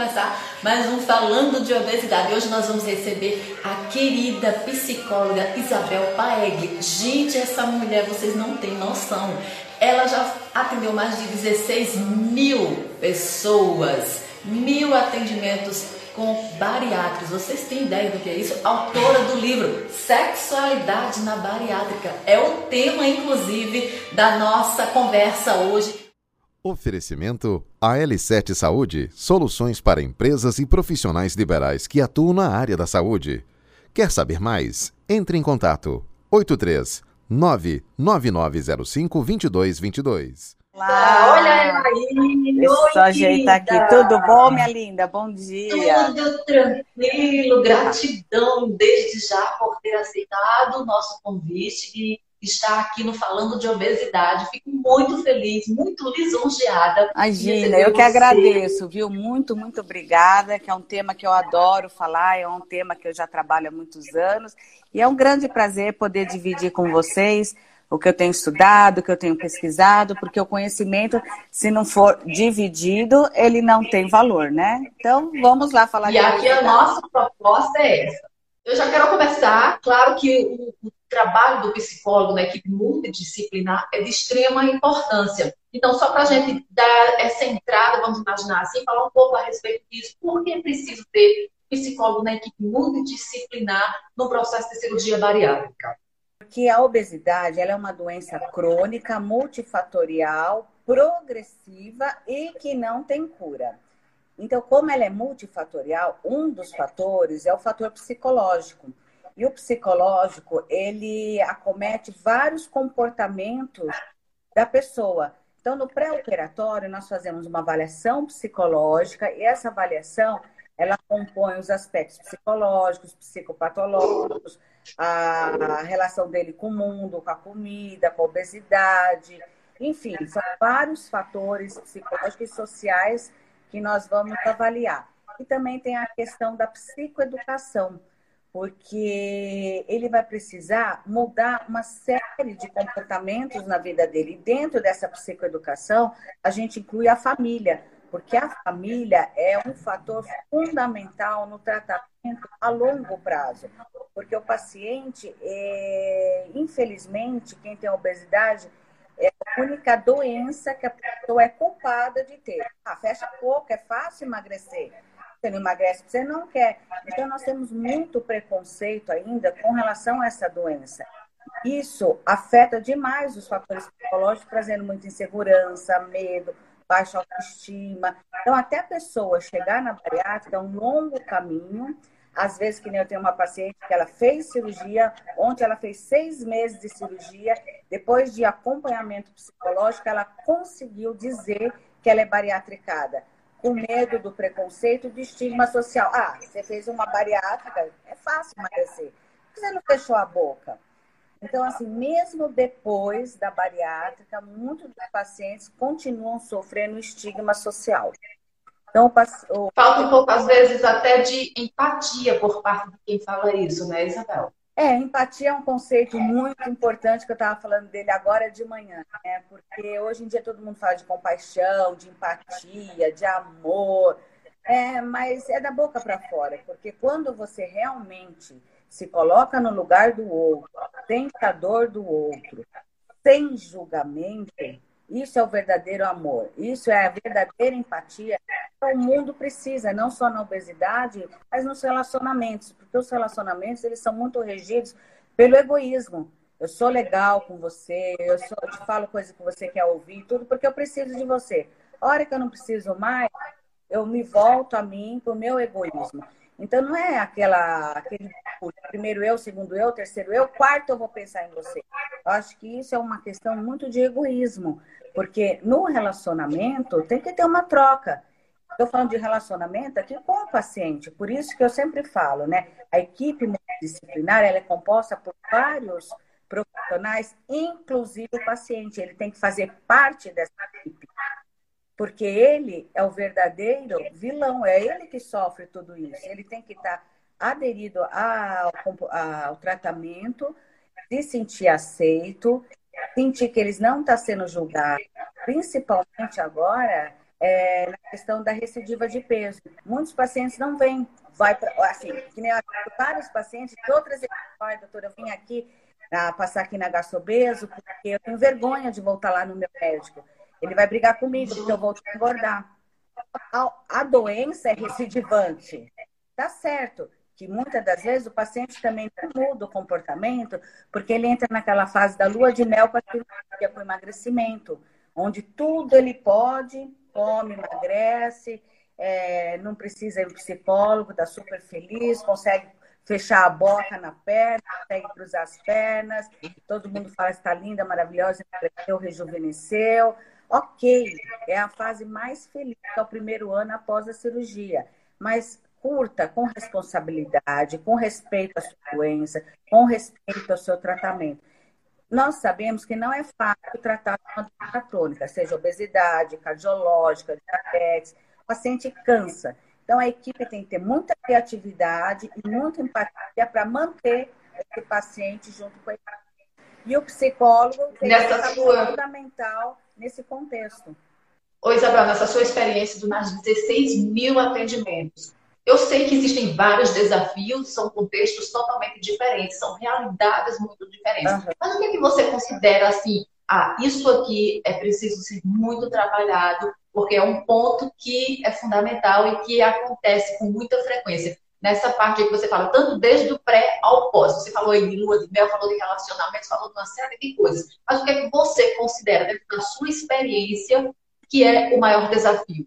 começar mais um Falando de Obesidade. Hoje nós vamos receber a querida psicóloga Isabel Paegli. Gente, essa mulher, vocês não têm noção. Ela já atendeu mais de 16 mil pessoas, mil atendimentos com bariátricos. Vocês têm ideia do que é isso? Autora do livro Sexualidade na Bariátrica. É o tema, inclusive, da nossa conversa hoje. Oferecimento AL7 Saúde, soluções para empresas e profissionais liberais que atuam na área da saúde. Quer saber mais? Entre em contato 83 99905 2222. Olá, olha aí. Eu ajeitar aqui. Tudo bom, minha linda? Bom dia. Tudo tranquilo. Gratidão desde já por ter aceitado o nosso convite e estar aqui no Falando de Obesidade. Fico muito feliz, muito lisonjeada. Imagina, eu que agradeço, viu? Muito, muito obrigada, que é um tema que eu adoro falar, é um tema que eu já trabalho há muitos anos, e é um grande prazer poder dividir com vocês o que eu tenho estudado, o que eu tenho pesquisado, porque o conhecimento, se não for dividido, ele não tem valor, né? Então, vamos lá falar. E aqui a nossa proposta é essa. Eu já quero começar, claro que o trabalho do psicólogo na equipe multidisciplinar é de extrema importância. Então, só para a gente dar essa entrada, vamos imaginar assim, falar um pouco a respeito disso, por que é preciso ter psicólogo na equipe multidisciplinar no processo de cirurgia bariátrica? Porque a obesidade ela é uma doença crônica, multifatorial, progressiva e que não tem cura. Então, como ela é multifatorial, um dos fatores é o fator psicológico. E o psicológico, ele acomete vários comportamentos da pessoa. Então, no pré-operatório, nós fazemos uma avaliação psicológica e essa avaliação, ela compõe os aspectos psicológicos, psicopatológicos, a relação dele com o mundo, com a comida, com a obesidade, enfim, são vários fatores psicológicos e sociais que nós vamos avaliar. E também tem a questão da psicoeducação, porque ele vai precisar mudar uma série de comportamentos na vida dele. E dentro dessa psicoeducação, a gente inclui a família, porque a família é um fator fundamental no tratamento a longo prazo. Porque o paciente, é, infelizmente, quem tem obesidade, é a única doença que a pessoa é culpada de ter. Ah, fecha boca, é fácil emagrecer você não emagrece, você não quer. Então, nós temos muito preconceito ainda com relação a essa doença. Isso afeta demais os fatores psicológicos, trazendo muita insegurança, medo, baixa autoestima. Então, até a pessoa chegar na bariátrica é um longo caminho. Às vezes, que nem eu tenho uma paciente que ela fez cirurgia, ontem ela fez seis meses de cirurgia, depois de acompanhamento psicológico, ela conseguiu dizer que ela é bariatricada com medo do preconceito e do estigma social. Ah, você fez uma bariátrica, é fácil emagrecer. Por que você não fechou a boca? Então, assim, mesmo depois da bariátrica, muitos dos pacientes continuam sofrendo estigma social. Então, o... Falta um pouco, às vezes, até de empatia por parte de quem fala isso, né, Isabel? É, empatia é um conceito muito importante que eu estava falando dele agora de manhã, né? Porque hoje em dia todo mundo fala de compaixão, de empatia, de amor, é, mas é da boca para fora, porque quando você realmente se coloca no lugar do outro, sente a dor do outro, sem julgamento, isso é o verdadeiro amor, isso é a verdadeira empatia o mundo precisa, não só na obesidade, mas nos relacionamentos, porque os relacionamentos eles são muito regidos pelo egoísmo. Eu sou legal com você, eu, sou, eu te falo coisas que você quer ouvir, tudo porque eu preciso de você. A hora que eu não preciso mais, eu me volto a mim para o meu egoísmo. Então não é aquela aquele primeiro eu, segundo eu, terceiro eu, quarto eu vou pensar em você. Eu acho que isso é uma questão muito de egoísmo, porque no relacionamento tem que ter uma troca. Estou falando de relacionamento aqui com o paciente, por isso que eu sempre falo, né? A equipe multidisciplinar ela é composta por vários profissionais, inclusive o paciente. Ele tem que fazer parte dessa equipe, porque ele é o verdadeiro vilão, é ele que sofre tudo isso. Ele tem que estar aderido ao, ao tratamento, se sentir aceito, sentir que eles não estão sendo julgados, principalmente agora é, na questão da recidiva de peso. Muitos pacientes não vêm, vai pra, assim, que nem vários pacientes de outras equipes, doutora, eu vim aqui a passar aqui na gastrobeso, porque eu tenho vergonha de voltar lá no meu médico. Ele vai brigar comigo, porque eu vou engordar. A, a doença é recidivante. Tá certo que muitas das vezes o paciente também muda o comportamento, porque ele entra naquela fase da lua de mel para o emagrecimento, onde tudo ele pode, come, emagrece, é, não precisa ir ao psicólogo, está super feliz, consegue fechar a boca na perna, consegue cruzar as pernas, todo mundo fala que está linda, maravilhosa, emagreceu, rejuvenesceu. Ok, é a fase mais feliz, é o primeiro ano após a cirurgia. Mas curta com responsabilidade, com respeito à sua doença, com respeito ao seu tratamento. Nós sabemos que não é fácil tratar uma doença crônica, seja obesidade, cardiológica, diabetes, o paciente cansa. Então, a equipe tem que ter muita criatividade e muita empatia para manter esse paciente junto com a equipe. E o psicólogo tem nessa sua... fundamental nesse contexto. Oi, Isabel, nessa sua experiência de mais de 16 mil atendimentos, eu sei que existem vários desafios, são contextos totalmente diferentes, são realidades muito diferentes. Uhum. Mas o que, é que você considera assim? Ah, isso aqui é preciso ser muito trabalhado porque é um ponto que é fundamental e que acontece com muita frequência. Nessa parte que você fala, tanto desde o pré ao pós. Você falou em lua de mel, falou de relacionamentos, falou de uma série de coisas. Mas o que é que você considera, dentro da sua experiência, que é o maior desafio?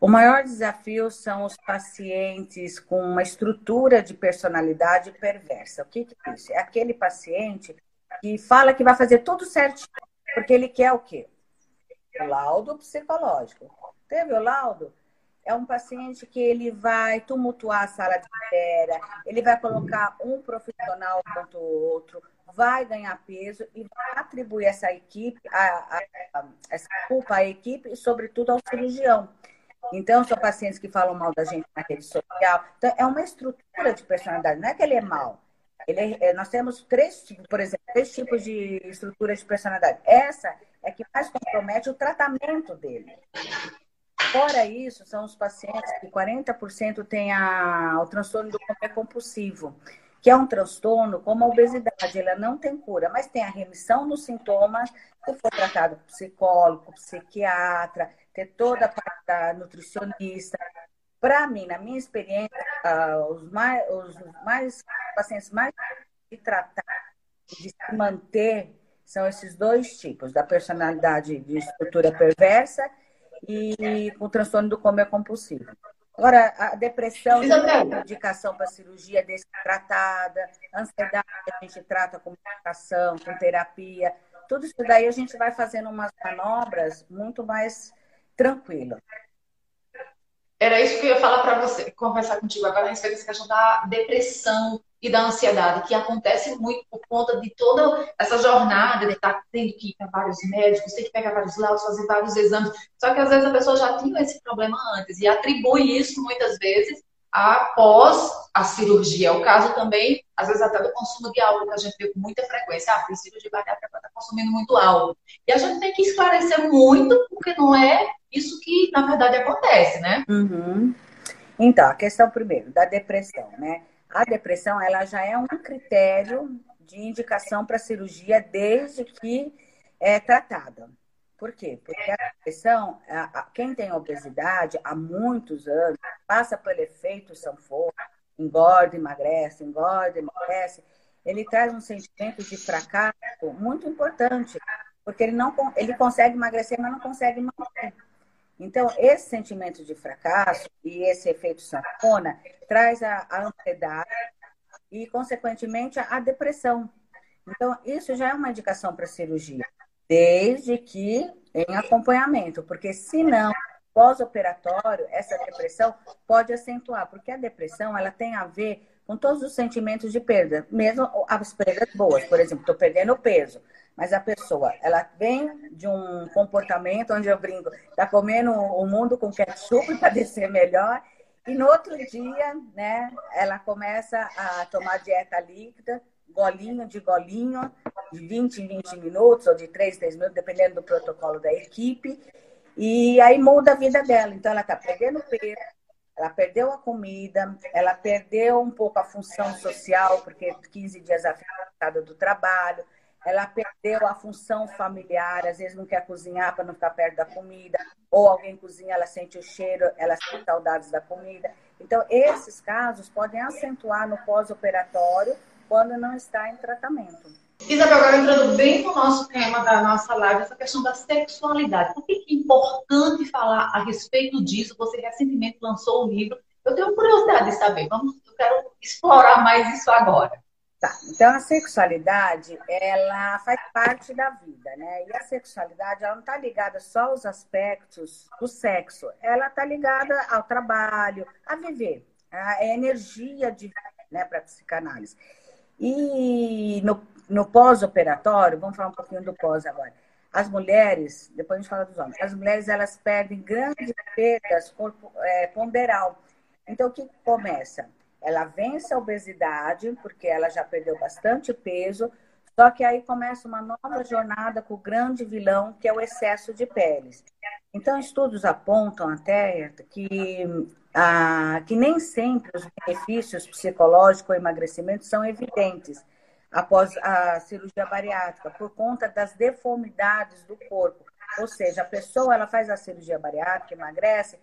O maior desafio são os pacientes com uma estrutura de personalidade perversa. O que, que é isso? É aquele paciente que fala que vai fazer tudo certinho, porque ele quer o quê? o laudo psicológico. Teve o laudo? É um paciente que ele vai tumultuar a sala de espera, ele vai colocar um profissional contra o outro, vai ganhar peso e vai atribuir essa equipe, a, a, a, essa culpa à equipe e, sobretudo, ao cirurgião. Então, são pacientes que falam mal da gente na rede social. Então, é uma estrutura de personalidade, não é que ele é mal. Ele é, nós temos três tipos, por exemplo, três tipos de estruturas de personalidade. Essa é que mais compromete o tratamento dele. Fora isso, são os pacientes que 40% têm a, o transtorno do comer compulsivo, que é um transtorno como a obesidade, ela não tem cura, mas tem a remissão dos sintomas se for tratado por psicólogo, psiquiatra, ter toda a parte da nutricionista. Para mim, na minha experiência, uh, os, mais, os mais pacientes mais de tratar, de se manter são esses dois tipos, da personalidade de estrutura perversa e o transtorno do comer compulsivo. Agora, a depressão é indicação para cirurgia desse tratada, ansiedade a gente trata com medicação, com terapia. Tudo isso daí a gente vai fazendo umas manobras muito mais tranquilas. Era isso que eu ia falar para você, conversar contigo agora a respeito dessa questão da depressão e da ansiedade, que acontece muito por conta de toda essa jornada de estar tendo que ir para vários médicos, ter que pegar vários laudos, fazer vários exames. Só que às vezes a pessoa já tinha esse problema antes e atribui isso muitas vezes após a cirurgia. É o caso também, às vezes, até do consumo de álcool, que a gente vê com muita frequência. Ah, cirurgia bariátrica para estar consumindo muito álcool. E a gente tem que esclarecer muito, porque não é isso que, na verdade, acontece, né? Uhum. Então, a questão primeiro da depressão, né? A depressão ela já é um critério de indicação para cirurgia desde que é tratada. Por quê? Porque a depressão, quem tem obesidade há muitos anos, passa pelo efeito sanfona, engorda, emagrece, engorda, emagrece, ele traz um sentimento de fracasso muito importante, porque ele não ele consegue emagrecer, mas não consegue manter. Então, esse sentimento de fracasso e esse efeito sanfona traz a, a ansiedade e, consequentemente, a depressão. Então, isso já é uma indicação para cirurgia, desde que em acompanhamento, porque senão, pós-operatório, essa depressão pode acentuar, porque a depressão ela tem a ver com todos os sentimentos de perda, mesmo as perdas boas, por exemplo, estou perdendo peso, mas a pessoa, ela vem de um comportamento onde eu brinco, tá comendo o mundo com ketchup para descer melhor, e no outro dia, né, ela começa a tomar dieta líquida, golinho de golinho, de 20 em 20 minutos, ou de 3 em 3 minutos, dependendo do protocolo da equipe. E aí muda a vida dela. Então, ela está perdendo peso, ela perdeu a comida, ela perdeu um pouco a função social, porque 15 dias afetada do trabalho, ela perdeu a função familiar, às vezes não quer cozinhar para não ficar perto da comida, ou alguém cozinha, ela sente o cheiro, ela sente saudades da comida. Então, esses casos podem acentuar no pós-operatório quando não está em tratamento. Isabel, agora entrando bem no nosso tema da nossa live, essa questão da sexualidade. Por que é importante falar a respeito disso? Você recentemente lançou um livro. Eu tenho curiosidade de saber. Vamos, eu quero explorar mais isso agora. Tá. Então, a sexualidade, ela faz parte da vida, né? E a sexualidade, ela não está ligada só aos aspectos do sexo. Ela está ligada ao trabalho, a viver, a energia de né, para psicanálise. E no, no pós-operatório, vamos falar um pouquinho do pós agora. As mulheres, depois a gente fala dos homens, as mulheres elas perdem grandes perdas corpo, é, ponderal. Então, o que começa? Ela vence a obesidade, porque ela já perdeu bastante peso, só que aí começa uma nova jornada com o grande vilão, que é o excesso de peles. Então, estudos apontam até que, ah, que nem sempre os benefícios psicológicos ou emagrecimento são evidentes após a cirurgia bariátrica, por conta das deformidades do corpo. Ou seja, a pessoa ela faz a cirurgia bariátrica, emagrece,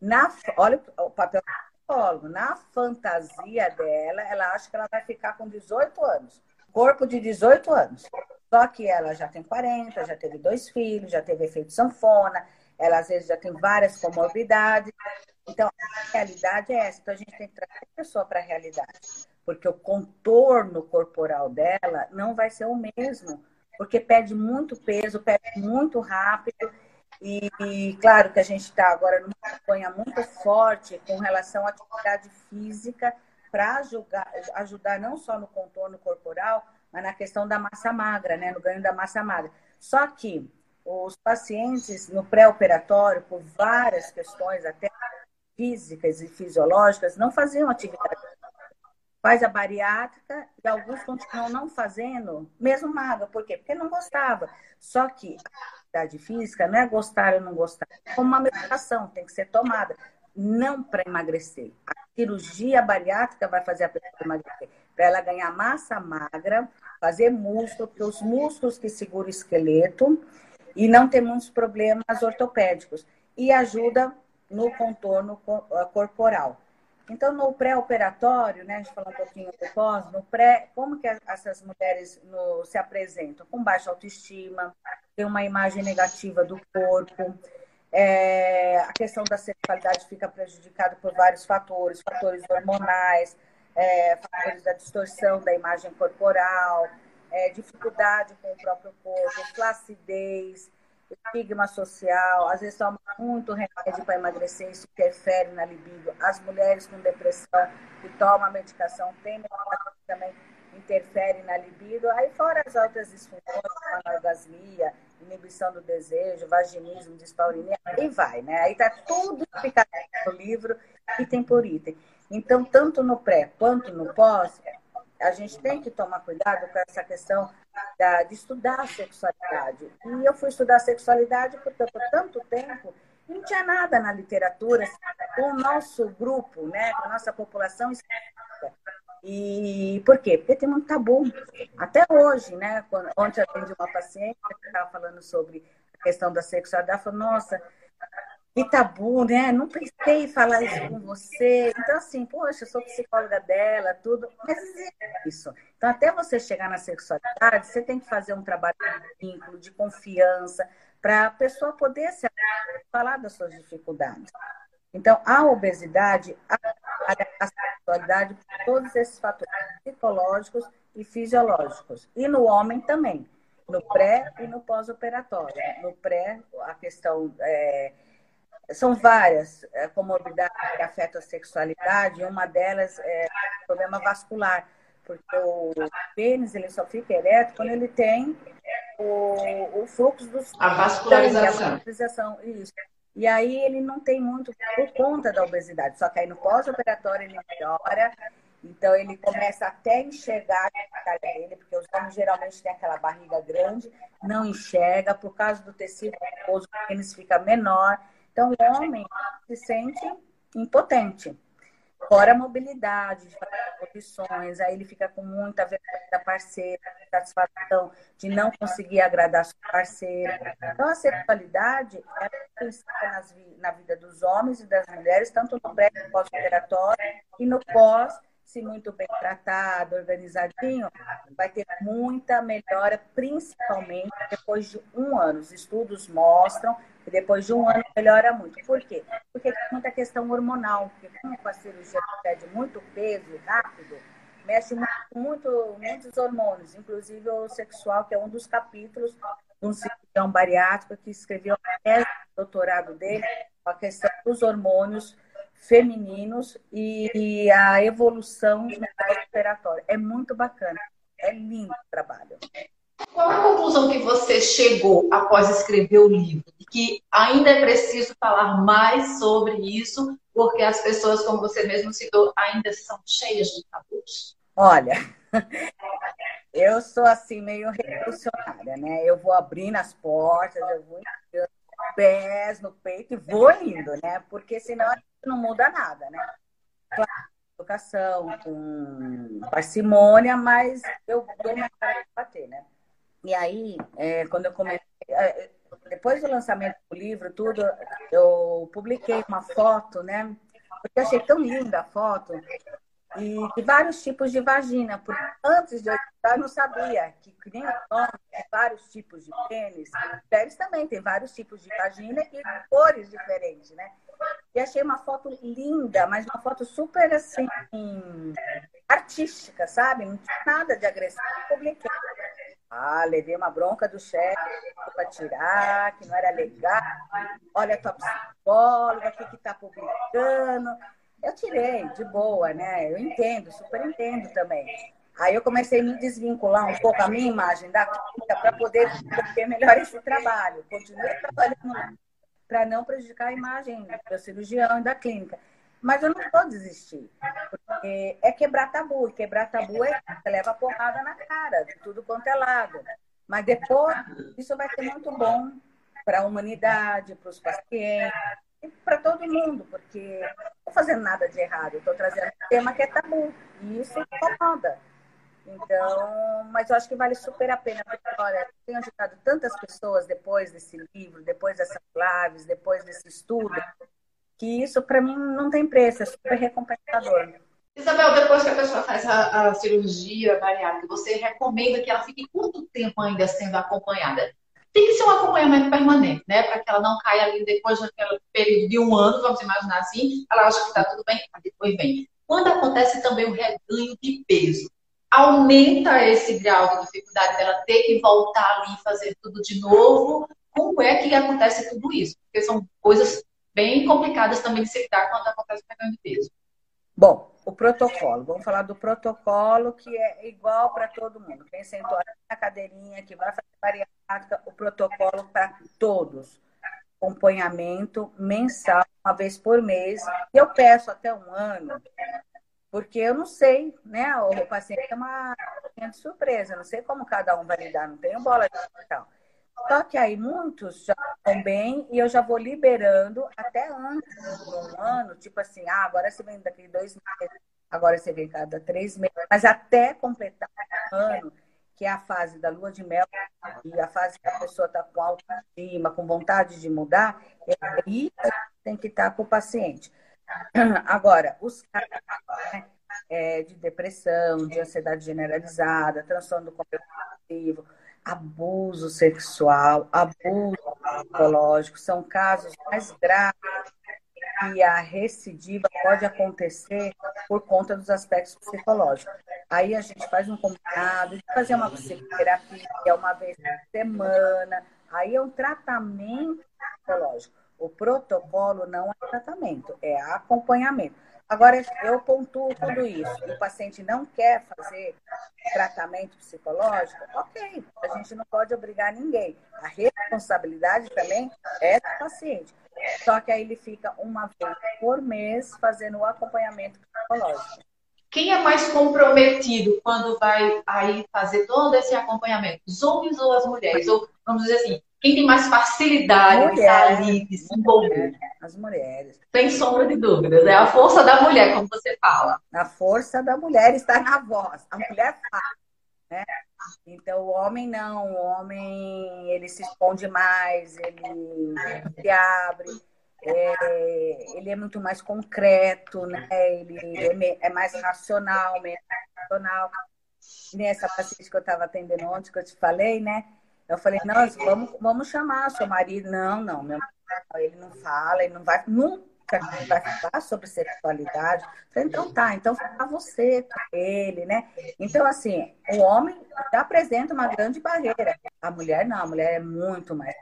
na, olha o papel psicólogo. Na fantasia dela, ela acha que ela vai ficar com 18 anos. Corpo de 18 anos. Só que ela já tem 40, já teve dois filhos, já teve efeito sanfona, ela às vezes já tem várias comorbidades. Então, a realidade é essa. Então, a gente tem que trazer a pessoa para a realidade. Porque o contorno corporal dela não vai ser o mesmo. Porque perde muito peso, perde muito rápido e, e, claro que a gente está agora numa campanha muito forte com relação à atividade física para ajudar, ajudar não só no contorno corporal, mas na questão da massa magra, né, no ganho da massa magra. Só que os pacientes no pré-operatório, por várias questões até físicas e fisiológicas, não faziam atividade faz a bariátrica e alguns continuam não fazendo, mesmo magra. Por quê? Porque não gostava. Só que atividade física não é gostar ou não gostar, é como uma medicação, tem que ser tomada, não para emagrecer. A cirurgia bariátrica vai fazer a pessoa emagrecer, para ela ganhar massa magra, fazer músculo, porque os músculos que seguram o esqueleto e não ter muitos problemas ortopédicos e ajuda no contorno corporal. Então, no pré-operatório, né, a gente falou um pouquinho do pós, no pré, como que essas mulheres no, se apresentam? Com baixa autoestima, tem uma imagem negativa do corpo, é, a questão da sexualidade fica prejudicada por vários fatores, fatores hormonais, é, fatores da distorção da imagem corporal, é, dificuldade com o próprio corpo, flacidez, estigma social, às vezes toma muito remédio para emagrecer, isso interfere na libido. As mulheres com depressão que tomam medicação têm também interfere na libido. Aí fora as outras disfunções, como a orgasmia, inibição do desejo, vaginismo, dispaurimia, aí vai, né? Aí tá tudo explicado no livro, item por item. Então, tanto no pré quanto no pós, a gente tem que tomar cuidado com essa questão da, de estudar a sexualidade. E eu fui estudar a sexualidade porque por tanto tempo não tinha nada na literatura com o nosso grupo, né, com a nossa população e por quê? Porque tem um tabu. Até hoje, né? Quando, ontem atendi uma paciente que estava falando sobre a questão da sexualidade, ela falou, nossa, que tabu, né? Não pensei em falar isso com você. Então, assim, poxa, eu sou psicóloga dela, tudo. Mas é isso. Então, até você chegar na sexualidade, você tem que fazer um trabalho de vínculo, de confiança, para a pessoa poder se falar das suas dificuldades. Então, a obesidade, a sexualidade, todos esses fatores psicológicos e fisiológicos. E no homem também, no pré e no pós-operatório. No pré, a questão. É, são várias é, comorbidades que afetam a sexualidade, e uma delas é o problema vascular, porque o pênis ele só fica ereto quando ele tem o, o fluxo dos. A vascularização. A vascularização, isso. E aí ele não tem muito por conta da obesidade. Só que aí no pós-operatório ele melhora Então ele começa até a enxergar a cara dele, porque os homens geralmente têm aquela barriga grande, não enxerga, por causa do tecido o pênis fica menor. Então o homem se sente impotente. Fora a mobilidade, condições, aí ele fica com muita vergonha da parceira, satisfação de não conseguir agradar sua parceira. Então, a sexualidade é princípio na vida dos homens e das mulheres, tanto no pré pós-operatório e no pós, se muito bem tratado, organizadinho, vai ter muita melhora, principalmente depois de um ano. Os estudos mostram que depois de um ano melhora muito. Por quê? Porque tem muita questão hormonal, porque como a cirurgia pede muito peso rápido, mexe muito, muito, muitos hormônios, inclusive o sexual, que é um dos capítulos de um cirurgião bariátrico que escreveu a doutorado dele, a questão dos hormônios femininos e a evolução do operatório. É muito bacana, é lindo o trabalho. Qual a conclusão que você chegou após escrever o livro? Que ainda é preciso falar mais sobre isso, porque as pessoas, como você mesmo citou, ainda são cheias de tabus? Olha, eu sou assim meio revolucionária, né? Eu vou abrindo as portas, eu vou pés no peito e vou indo, né? Porque senão a gente não muda nada, né? Claro, educação, com parcimônia, mas eu dou minha cara de bater, né? E aí, é, quando eu comecei, é, depois do lançamento do livro, tudo, eu publiquei uma foto, né? Porque eu achei tão linda a foto, e de vários tipos de vagina, porque antes de eu eu não sabia que, que nem homens tem vários tipos de pênis, mulheres também tem vários tipos de vagina e cores diferentes, né? E achei uma foto linda, mas uma foto super assim, artística, sabe? Não tinha nada de agressão. Publiquei. Ah, levei uma bronca do chefe para tirar, que não era legal. Olha, tua psicóloga, o que que tá publicando? Eu tirei, de boa, né? Eu entendo, super entendo também. Aí eu comecei a me desvincular um pouco a minha imagem da clínica para poder ter melhor esse trabalho. Continuei trabalhando para não prejudicar a imagem do cirurgião e da clínica. Mas eu não vou desistir, porque é quebrar tabu. E quebrar tabu é você leva porrada na cara, de tudo quanto é lado. Mas depois, isso vai ser muito bom para a humanidade, para os pacientes, para todo mundo, porque não estou fazendo nada de errado, estou trazendo um tema que é tabu, e isso incomoda. Então, mas eu acho que vale super a pena, porque, olha, eu tenho ajudado tantas pessoas depois desse livro, depois dessas lives, depois desse estudo, que isso para mim não tem preço, é super recompensador. Isabel, depois que a pessoa faz a, a cirurgia bariátrica, você recomenda que ela fique quanto tempo ainda sendo acompanhada? Tem que ser um acompanhamento permanente, né? Para que ela não caia ali depois daquele período de um ano, vamos imaginar assim, ela acha que está tudo bem, depois vem. Quando acontece também o reganho de peso, aumenta esse grau de dificuldade dela ter que voltar ali e fazer tudo de novo. Como é que acontece tudo isso? Porque são coisas bem complicadas também de se lidar quando acontece o reganho de peso. Bom, o protocolo. Vamos falar do protocolo que é igual para todo mundo. Quem sentou na cadeirinha, que vai fazer bariátrica, o protocolo para todos. Acompanhamento mensal, uma vez por mês. E eu peço até um ano, porque eu não sei, né? O paciente é uma surpresa, eu não sei como cada um vai lidar, não tenho bola de cristal. Só que aí muitos já estão bem e eu já vou liberando até antes de um ano, tipo assim, ah, agora você vem daqui dois meses, agora você vem cada três meses, mas até completar um ano, que é a fase da lua de mel e a fase que a pessoa está com autoestima, com vontade de mudar, é aí tem que estar tá com o paciente. Agora, os casos né, é, de depressão, de ansiedade generalizada, transtorno compulsivo, abuso sexual, abuso psicológico, são casos mais graves e a recidiva pode acontecer por conta dos aspectos psicológicos. Aí a gente faz um combinado fazer uma psicoterapia uma vez por semana. Aí é um tratamento psicológico. O protocolo não é tratamento, é acompanhamento. Agora, eu pontuo tudo isso. O paciente não quer fazer tratamento psicológico, ok. A gente não pode obrigar ninguém. A responsabilidade também é do paciente. Só que aí ele fica uma vez por mês fazendo o acompanhamento psicológico. Quem é mais comprometido quando vai aí fazer todo esse acompanhamento? Os homens ou as mulheres? Ou, vamos dizer assim, quem tem mais facilidade mulher, de estar ali, de se envolver? As mulheres. Sem sombra de dúvidas. É a força da mulher, como você fala. A força da mulher está na voz. A mulher fala. Né? Então, o homem não. O homem, ele se esconde mais, ele se abre. É, ele é muito mais concreto, né? Ele é, é mais racional, menos racional. Nessa paciente que eu estava atendendo ontem, que eu te falei, né? Eu falei, nossa, vamos, vamos chamar seu marido. Não, não, meu marido, ele não fala, ele não vai, nunca vai falar sobre sexualidade. Falei, então tá, então fala você com ele, né? Então, assim, o homem apresenta uma grande barreira. A mulher não, a mulher é muito mais.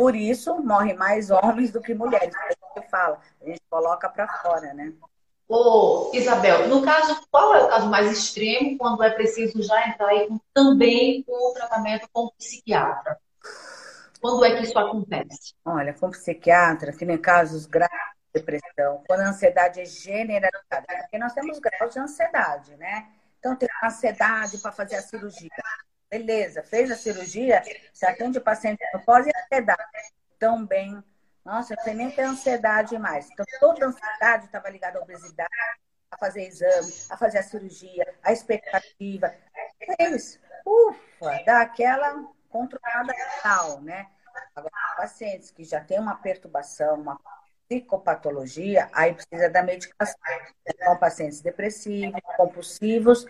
Por isso, morrem mais homens do que mulheres. A gente fala, a gente coloca para fora, né? Ô, Isabel, no caso, qual é o caso mais extremo quando é preciso já entrar aí com, também com o tratamento com o psiquiatra? Quando é que isso acontece? Olha, com psiquiatra, que nem casos graves de depressão, quando a ansiedade é generalizada, porque nós temos graus de ansiedade, né? Então, tem ansiedade para fazer a cirurgia. Beleza, fez a cirurgia, você atende o paciente no pós e ansiedade. Também nossa, eu nem ter ansiedade mais. Então, toda a ansiedade estava ligada à obesidade, a fazer exame, a fazer a cirurgia, a expectativa. Fez. Ufa, dá aquela controlada total, né? Agora, pacientes que já têm uma perturbação, uma psicopatologia, aí precisa da medicação. São pacientes depressivos, compulsivos,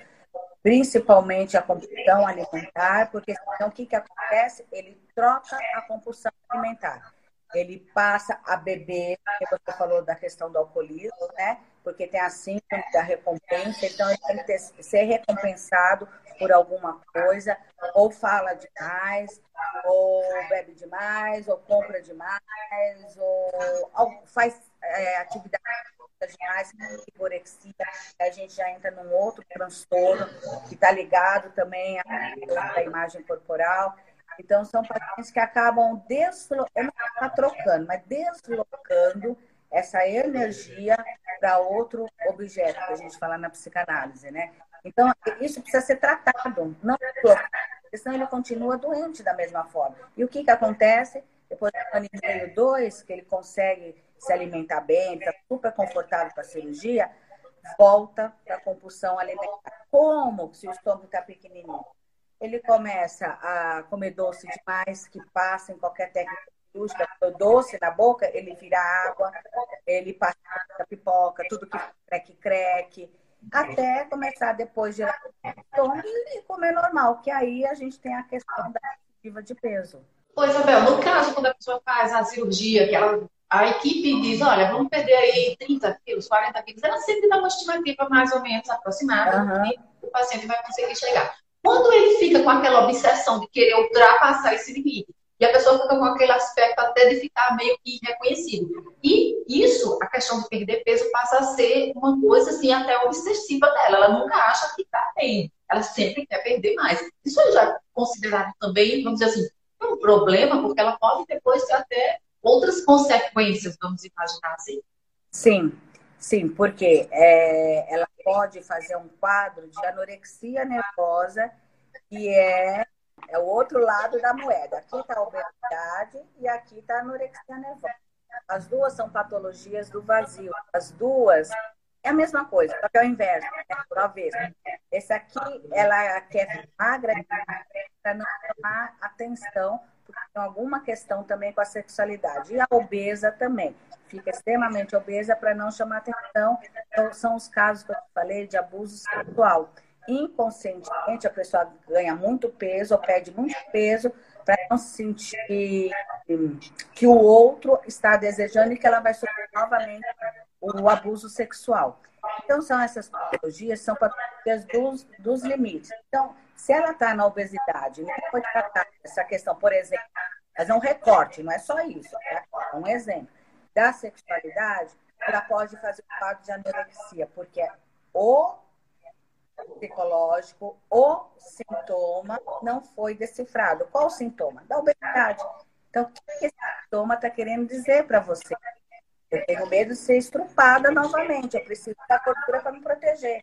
principalmente a compulsão alimentar, porque senão o que, que acontece? Ele troca a compulsão alimentar ele passa a beber, você falou da questão do alcoolismo, né? Porque tem a síndrome da recompensa, então ele tem que ter, ser recompensado por alguma coisa, ou fala demais, ou bebe demais, ou compra demais, ou faz é, atividade demais, vigorexia, a gente já entra num outro transtorno que está ligado também à imagem corporal. Então, são pacientes que acabam deslocando, não trocando, mas deslocando essa energia para outro objeto, que a gente fala na psicanálise, né? Então, isso precisa ser tratado, não trocar, senão ele continua doente da mesma forma. E o que, que acontece? Depois do ano e meio, dois, que ele consegue se alimentar bem, está super confortável para a cirurgia, volta para a compulsão alimentar. Como se o estômago está pequenininho? ele começa a comer doce demais, que passa em qualquer técnica indústria, doce na boca, ele vira água, ele passa pipoca, tudo que creque, creque, até começar depois de estômago e comer normal, que aí a gente tem a questão da perspectiva de peso. Pois, Isabel, no caso, quando a pessoa faz a cirurgia, que ela, a equipe diz, olha, vamos perder aí 30 quilos, 40 quilos, ela sempre dá uma estimativa mais ou menos aproximada uhum. e o paciente vai conseguir chegar. Quando ele fica com aquela obsessão de querer ultrapassar esse limite, e a pessoa fica com aquele aspecto até de ficar meio que irreconhecido. E isso, a questão de perder peso, passa a ser uma coisa assim, até obsessiva dela. Ela nunca acha que está bem. Ela sempre quer perder mais. Isso é já considerado também, vamos dizer assim, um problema, porque ela pode depois ter até outras consequências, vamos imaginar assim. Sim, sim, porque é, ela pode fazer um quadro de anorexia nervosa, que é, é o outro lado da moeda. Aqui está a obesidade e aqui está a anorexia nervosa. As duas são patologias do vazio. As duas é a mesma coisa, só que é o inverso, é por avesso. Esse aqui, ela quer magra para não chamar atenção, tem alguma questão também com a sexualidade. E a obesa também fica extremamente obesa para não chamar atenção. Então, são os casos que eu falei de abuso sexual. Inconscientemente, a pessoa ganha muito peso ou perde muito peso para não sentir que o outro está desejando e que ela vai sofrer novamente o abuso sexual. Então, são essas patologias, são patologias dos, dos limites. Então, se ela está na obesidade, não pode tratar essa questão, por exemplo, fazer um recorte, não é só isso, tá? É um exemplo da sexualidade, ela pode fazer o quadro de anorexia, porque é o psicológico, o sintoma não foi decifrado. Qual o sintoma? Da obesidade. Então, o que esse sintoma está querendo dizer para você? Eu tenho medo de ser estrupada novamente. Eu preciso da gordura para me proteger.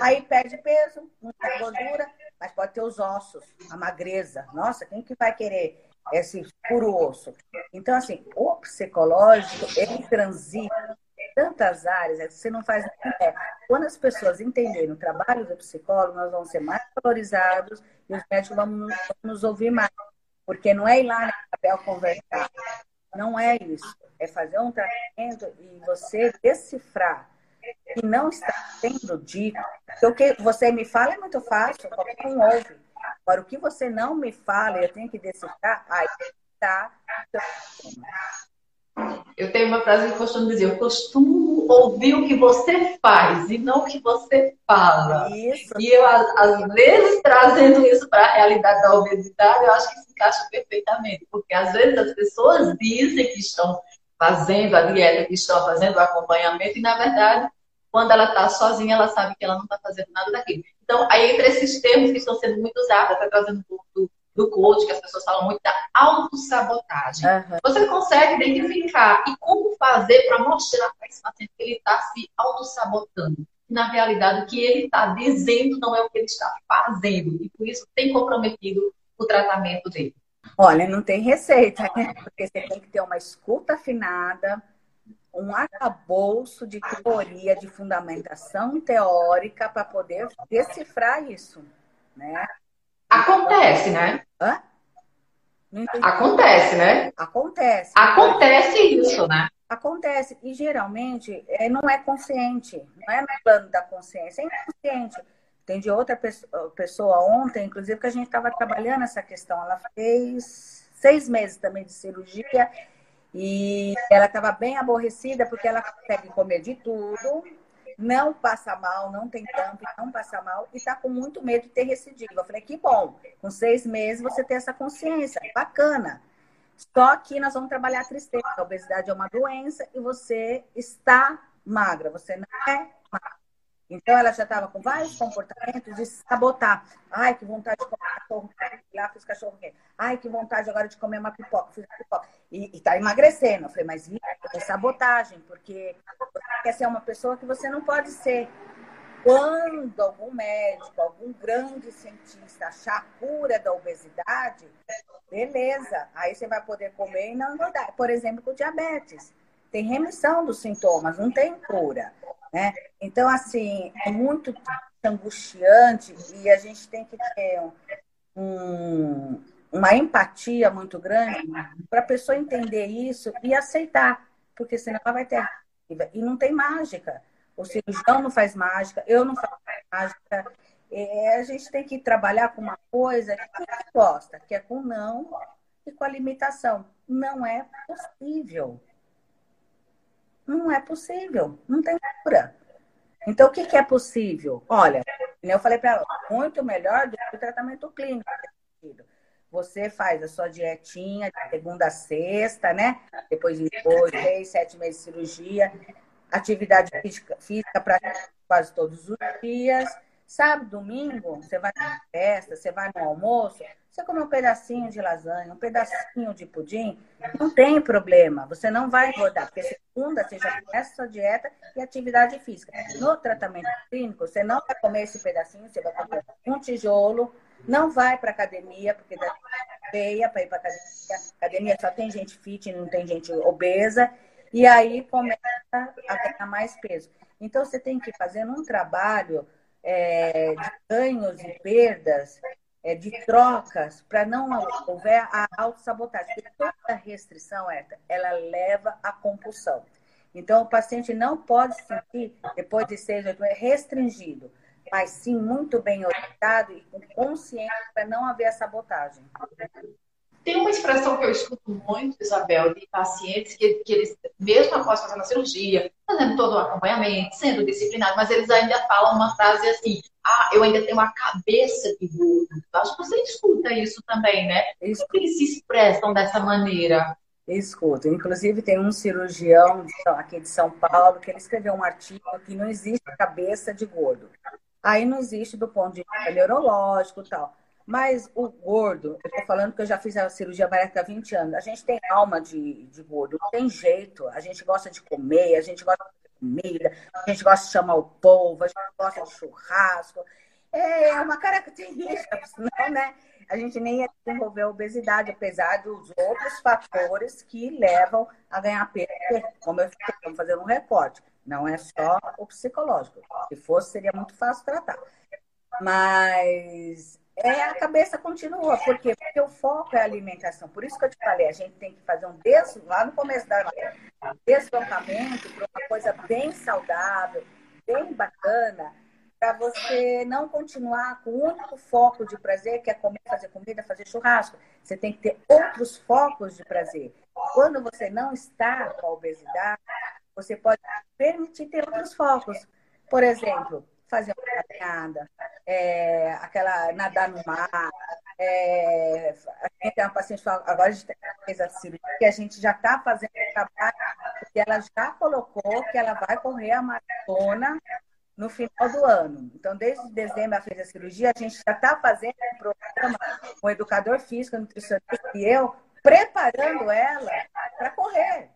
Aí perde peso, tem gordura, mas pode ter os ossos, a magreza. Nossa, quem que vai querer esse puro osso? Então, assim, o psicológico, ele transita tantas áreas, é você não faz ideia. Quando as pessoas entenderem o trabalho do psicólogo, nós vamos ser mais valorizados e os médicos vão nos, ouvir mais. Porque não é ir lá na papel conversar. Não é isso. É fazer um tratamento e você decifrar que não está sendo dito. Porque o que você me fala é muito fácil, qualquer um ouve. Agora, o que você não me fala, eu tenho que decifrar, aí está. Eu tenho uma frase que eu costumo dizer: eu costumo ouvir o que você faz e não o que você fala. Isso. E eu, às vezes, trazendo isso para a realidade da obesidade, eu acho que se encaixa perfeitamente. Porque às vezes as pessoas dizem que estão fazendo a dieta, que estão fazendo o acompanhamento, e na verdade, quando ela está sozinha, ela sabe que ela não está fazendo nada daquilo. Então, aí entre esses termos que estão sendo muito usados, está trazendo um pouco do do coach, que as pessoas falam muito da autossabotagem. Uhum. Você consegue identificar e como fazer para mostrar para esse paciente que ele está se autossabotando. Na realidade, o que ele está dizendo não é o que ele está fazendo. E por isso tem comprometido o tratamento dele. Olha, não tem receita, né? Porque você tem que ter uma escuta afinada, um arcabouço de teoria, de fundamentação teórica para poder decifrar isso, né? Acontece, né? Hã? Acontece, né? Acontece. Acontece isso, né? Acontece. E geralmente é, não é consciente. Não é no plano da consciência. É inconsciente. Tem de outra pessoa ontem, inclusive, que a gente estava trabalhando essa questão. Ela fez seis meses também de cirurgia e ela estava bem aborrecida porque ela consegue comer de tudo, não passa mal, não tem tampa, não passa mal e está com muito medo de ter recidiva. Eu falei, que bom, com seis meses você tem essa consciência, bacana. Só que nós vamos trabalhar a tristeza. A obesidade é uma doença e você está magra, você não é. Então ela já estava com vários comportamentos de sabotar. Ai, que vontade de comer cachorro lá fiz cachorro quente. Ai, que vontade agora de comer uma pipoca, fiz uma pipoca. E, está emagrecendo. Eu falei, mas é sabotagem, porque você quer ser uma pessoa que você não pode ser. Quando algum médico, algum grande cientista achar a cura da obesidade, beleza. Aí você vai poder comer e não engordar. Por exemplo, com diabetes. Tem remissão dos sintomas, não tem cura. Né? Então, assim, é muito angustiante e a gente tem que ter um, uma empatia muito grande para a pessoa entender isso e aceitar, porque senão ela vai ter e não tem mágica. O cirurgião não faz mágica, eu não faço mágica. É, a gente tem que trabalhar com uma coisa que a gente gosta, que é com não e com a limitação. Não é possível. Não é possível, não tem cura. Então, o que, que é possível? Olha, eu falei para ela, muito melhor do que o tratamento clínico. Você faz a sua dietinha de segunda a sexta, né? Depois de dois, três, sete meses de cirurgia. Atividade física, física quase todos os dias. Sábado, domingo, você vai na festa, você vai no almoço, você come um pedacinho de lasanha, um pedacinho de pudim, não tem problema. Você não vai engordar, porque segunda você já começa sua dieta e atividade física. No tratamento clínico, você não vai comer esse pedacinho, você vai comer um tijolo, não vai para academia, porque dá feia para ir para academia. Academia só tem gente fit, não tem gente obesa. E aí começa a ganhar mais peso. Então, você tem que fazer um trabalho é, de ganhos e perdas é, de trocas para não houver a autossabotagem. Porque toda restrição, Erta, ela leva à compulsão. Então, o paciente não pode se sentir, depois de seis, restringido, mas sim muito bem orientado e com consciência para não haver a sabotagem. Tem uma expressão que eu escuto muito, Isabel, de pacientes que, que eles, mesmo após fazer uma cirurgia, fazendo todo o acompanhamento, sendo disciplinados, mas eles ainda falam uma frase assim: ah, eu ainda tenho uma cabeça de gordo. Acho que você escuta isso também, né? Por que eles se expressam dessa maneira? Escuto. Inclusive, tem um cirurgião aqui de São Paulo que ele escreveu um artigo que não existe cabeça de gordo. Aí não existe do ponto de vista neurológico e tal. Mas o gordo, eu tô falando que eu já fiz a cirurgia bariátrica há 20 anos. A gente tem alma de, de gordo, não tem jeito. A gente gosta de comer, a gente gosta de comida, a gente gosta de chamar o povo, a gente gosta de churrasco. É uma característica, senão, né? A gente nem ia desenvolver a obesidade, apesar dos outros fatores que levam a ganhar peso. Como eu estamos fazendo um recorte. Não é só o psicológico. Se fosse, seria muito fácil tratar. Mas é, a cabeça continua. Por quê? Porque o foco é a alimentação. Por isso que eu te falei, a gente tem que fazer um des... lá no começo da deslocamento para uma coisa bem saudável, bem bacana, para você não continuar com o único foco de prazer, que é comer, fazer comida, fazer churrasco. Você tem que ter outros focos de prazer. Quando você não está com a obesidade, você pode permitir ter outros focos. Por exemplo, fazer uma caminhada, é, aquela nadar no mar. É, a gente tem uma paciente agora a gente fez a cirurgia, que a gente já está fazendo o trabalho, porque ela já colocou que ela vai correr a maratona no final do ano. Então, desde dezembro ela fez a cirurgia, a gente já está fazendo um programa com o educador físico, nutricionista e eu, preparando ela para correr.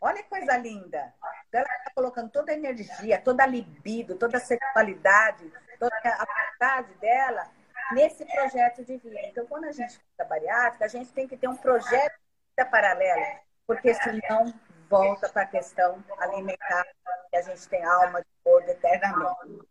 Olha que coisa linda. Ela está colocando toda a energia, toda a libido, toda a sexualidade, toda a vontade dela nesse projeto de vida. Então, quando a gente faz bariátrica, a gente tem que ter um projeto de vida paralelo, porque senão volta para a questão alimentar, que a gente tem alma de corpo eternamente.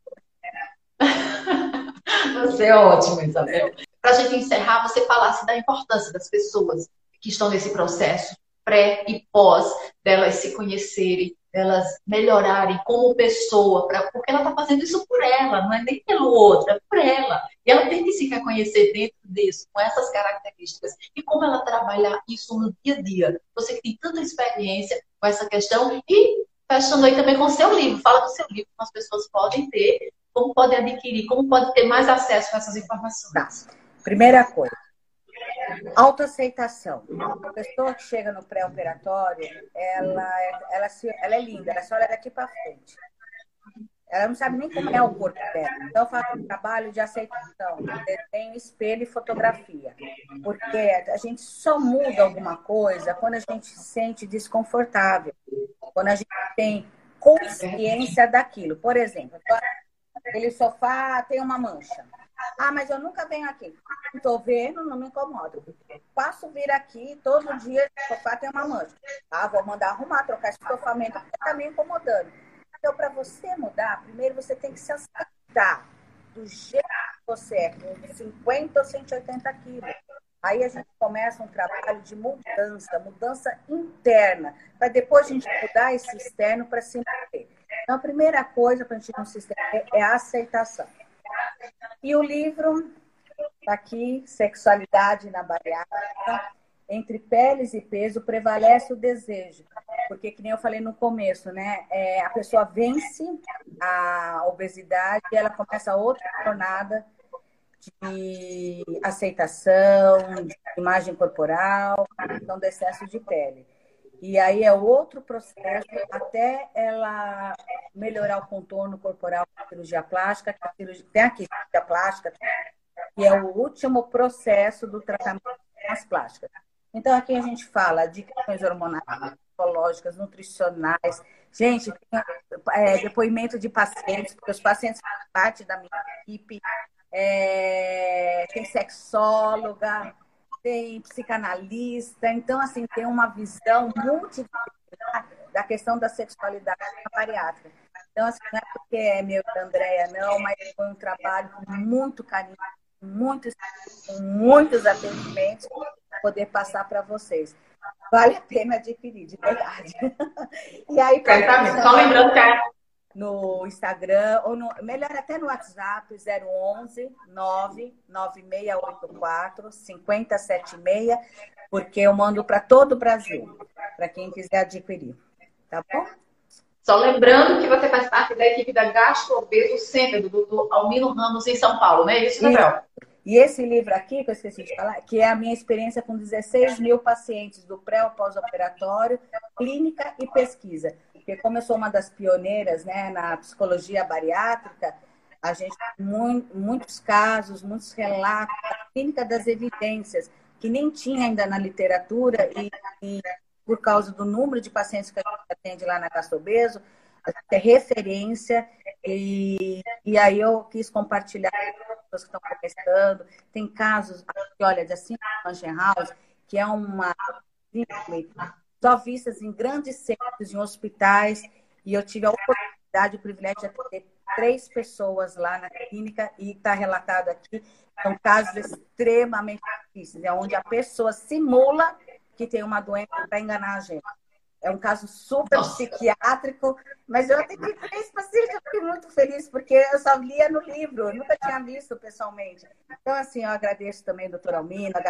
Você é ótimo, Isabel. Para a gente encerrar, você falasse da importância das pessoas que estão nesse processo pré e pós delas se conhecerem, delas melhorarem como pessoa, pra, porque ela está fazendo isso por ela, não é nem pelo outro, é por ela. E ela tem que se reconhecer dentro disso, com essas características. E como ela trabalhar isso no dia a dia. Você que tem tanta experiência com essa questão e fechando aí também com o seu livro. Fala do seu livro, como as pessoas podem ter, como podem adquirir, como podem ter mais acesso a essas informações. Tá. Primeira coisa, Autoaceitação. A pessoa que chega no pré-operatório, ela, é, ela, ela é linda, ela só olha daqui para frente. Ela não sabe nem como é o corpo dela. Então, eu faço um trabalho de aceitação, desenho, espelho e fotografia. Porque a gente só muda alguma coisa quando a gente se sente desconfortável. Quando a gente tem consciência daquilo. Por exemplo, aquele sofá tem uma mancha. Ah, mas eu nunca venho aqui. Estou vendo, não me incomodo. Passo vir aqui, todo dia o sofá tem uma mancha. Ah, vou mandar arrumar, trocar esse estofamento, porque está me incomodando. Então, para você mudar, primeiro você tem que se aceitar do jeito que você é, com 50 ou 180 quilos. Aí a gente começa um trabalho de mudança, mudança interna, para depois a gente mudar esse externo para se manter. Então, a primeira coisa para a gente não se estender é a aceitação. E o livro está aqui, Sexualidade na Bariátrica. Entre peles e peso prevalece o desejo. Porque, que nem eu falei no começo, né? É, a pessoa vence a obesidade e ela começa outra jornada de aceitação, de imagem corporal, então do excesso de pele. E aí é outro processo até ela melhorar o contorno corporal com a cirurgia plástica, que a cirurgia, tem aqui cirurgia plástica, que é o último processo do tratamento com as plásticas. Então aqui a gente fala de questões hormonais, psicológicas, nutricionais. Gente, é, depoimento de pacientes, porque os pacientes fazem parte da minha equipe. É, tem sexóloga, tem psicanalista, então, assim, tem uma visão multidisciplinar da questão da sexualidade na bariátrica. Então, assim, não é porque é meu e Andréia, não, mas foi um trabalho com muito carinho, muitos, com muitos atendimentos, poder passar para vocês. Vale a pena adquirir, de verdade. e aí, Certamente. Só lembrando que é no Instagram, ou no, melhor até no WhatsApp, 011 99684 5076, porque eu mando para todo o Brasil, para quem quiser adquirir. Tá bom? Só lembrando que você faz parte da equipe da Gastrobeso Center, do Dr. Almino Ramos, em São Paulo, não é isso, Gabriel? E esse livro aqui, que eu esqueci de falar, que é a minha experiência com 16 mil pacientes do pré ao pós-operatório, clínica e pesquisa porque como eu sou uma das pioneiras né, na psicologia bariátrica, a gente tem muitos casos, muitos relatos clínica das evidências, que nem tinha ainda na literatura e, e por causa do número de pacientes que a gente atende lá na Castobeso, é referência e, e aí eu quis compartilhar com as pessoas que estão começando. Tem casos, olha, de assim, House, que é uma só vistas em grandes centros, em hospitais, e eu tive a oportunidade, o privilégio de atender três pessoas lá na clínica e está relatado aqui. São casos extremamente difíceis, é onde a pessoa simula que tem uma doença para enganar a gente. É um caso super Nossa. psiquiátrico, mas eu atendi três pacientes, eu fiquei muito feliz, porque eu só lia no livro, eu nunca tinha visto pessoalmente. Então, assim, eu agradeço também a doutora Almina, a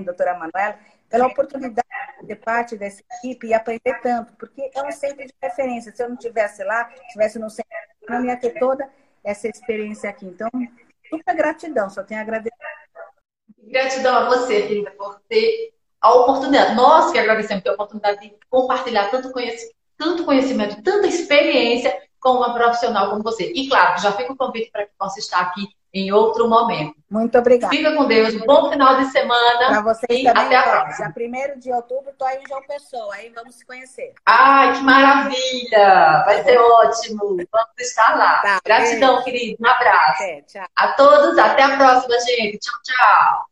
a doutora Manuela, pela oportunidade de ser parte dessa equipe e aprender tanto, porque é um centro de referência. Se eu não estivesse lá, estivesse no centro, eu não ia ter toda essa experiência aqui. Então, super gratidão, só tenho a agradecer. Gratidão a você, querida, por ter a oportunidade. Nós que agradecemos ter a oportunidade de compartilhar tanto conhecimento, tanto conhecimento, tanta experiência com uma profissional como você. E claro, já fica o convite para que possa estar aqui em outro momento. Muito obrigada. Fica com Deus. Bom final de semana. Para vocês e também. Até a próxima. Dia 1 de outubro, estou aí em João Pessoa. Aí vamos se conhecer. Ai, que maravilha! Vai ser ótimo. Vamos estar lá. Tá, Gratidão, beijo. querido. Um abraço. Até, tchau. A todos, até a próxima, gente. Tchau, tchau.